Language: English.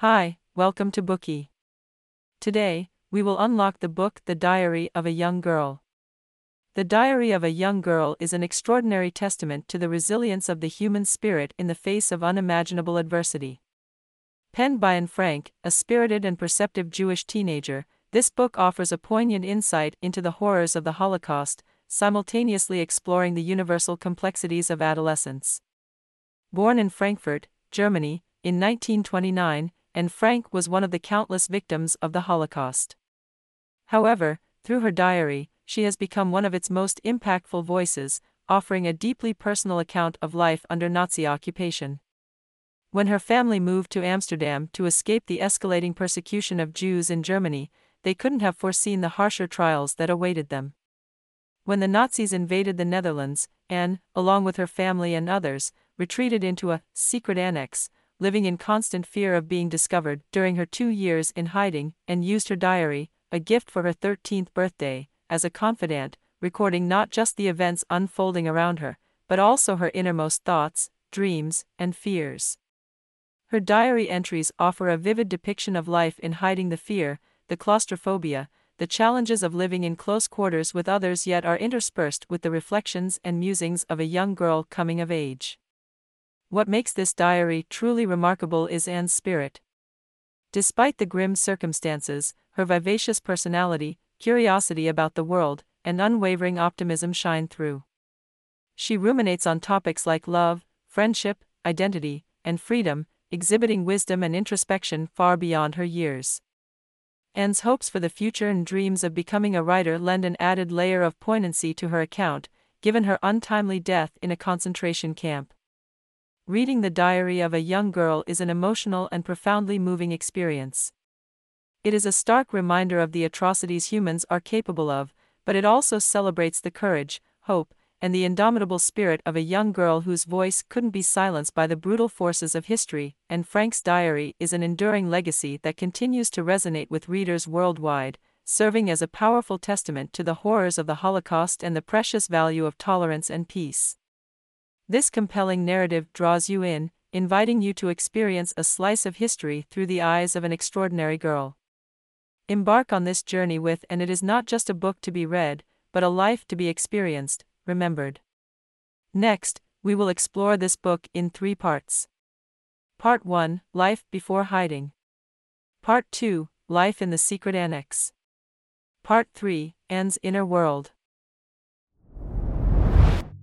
Hi, welcome to Bookey. Today, we will unlock the book The Diary of a Young Girl. The Diary of a Young Girl is an extraordinary testament to the resilience of the human spirit in the face of unimaginable adversity. Penned by Anne Frank, a spirited and perceptive Jewish teenager, this book offers a poignant insight into the horrors of the Holocaust, simultaneously exploring the universal complexities of adolescence. Born in Frankfurt, Germany, in 1929, Anne Frank was one of the countless victims of the Holocaust. However, through her diary, she has become one of its most impactful voices, offering a deeply personal account of life under Nazi occupation. When her family moved to Amsterdam to escape the escalating persecution of Jews in Germany, they couldn't have foreseen the harsher trials that awaited them. When the Nazis invaded the Netherlands, Anne, along with her family and others, retreated into a secret annex, living in constant fear of being discovered during her two years in hiding, and used her diary, a gift for her 13th birthday, as a confidant, recording not just the events unfolding around her, but also her innermost thoughts, dreams, and fears. Her diary entries offer a vivid depiction of life in hiding the fear, the claustrophobia, the challenges of living in close quarters with others, yet are interspersed with the reflections and musings of a young girl coming of age. What makes this diary truly remarkable is Anne's spirit. Despite the grim circumstances, her vivacious personality, curiosity about the world, and unwavering optimism shine through. She ruminates on topics like love, friendship, identity, and freedom, exhibiting wisdom and introspection far beyond her years. Anne's hopes for the future and dreams of becoming a writer lend an added layer of poignancy to her account, given her untimely death in a concentration camp. Reading the diary of a young girl is an emotional and profoundly moving experience. It is a stark reminder of the atrocities humans are capable of, but it also celebrates the courage, hope, and the indomitable spirit of a young girl whose voice couldn't be silenced by the brutal forces of history, Anne Frank's diary is an enduring legacy that continues to resonate with readers worldwide, serving as a powerful testament to the horrors of the Holocaust and the precious value of tolerance and peace. This compelling narrative draws you in, inviting you to experience a slice of history through the eyes of an extraordinary girl. Embark on this journey with, and it is not just a book to be read, but a life to be experienced, remembered. Next, we will explore this book in three parts. Part 1 Life Before Hiding. Part 2 Life in the Secret Annex. Part 3 Anne's Inner World.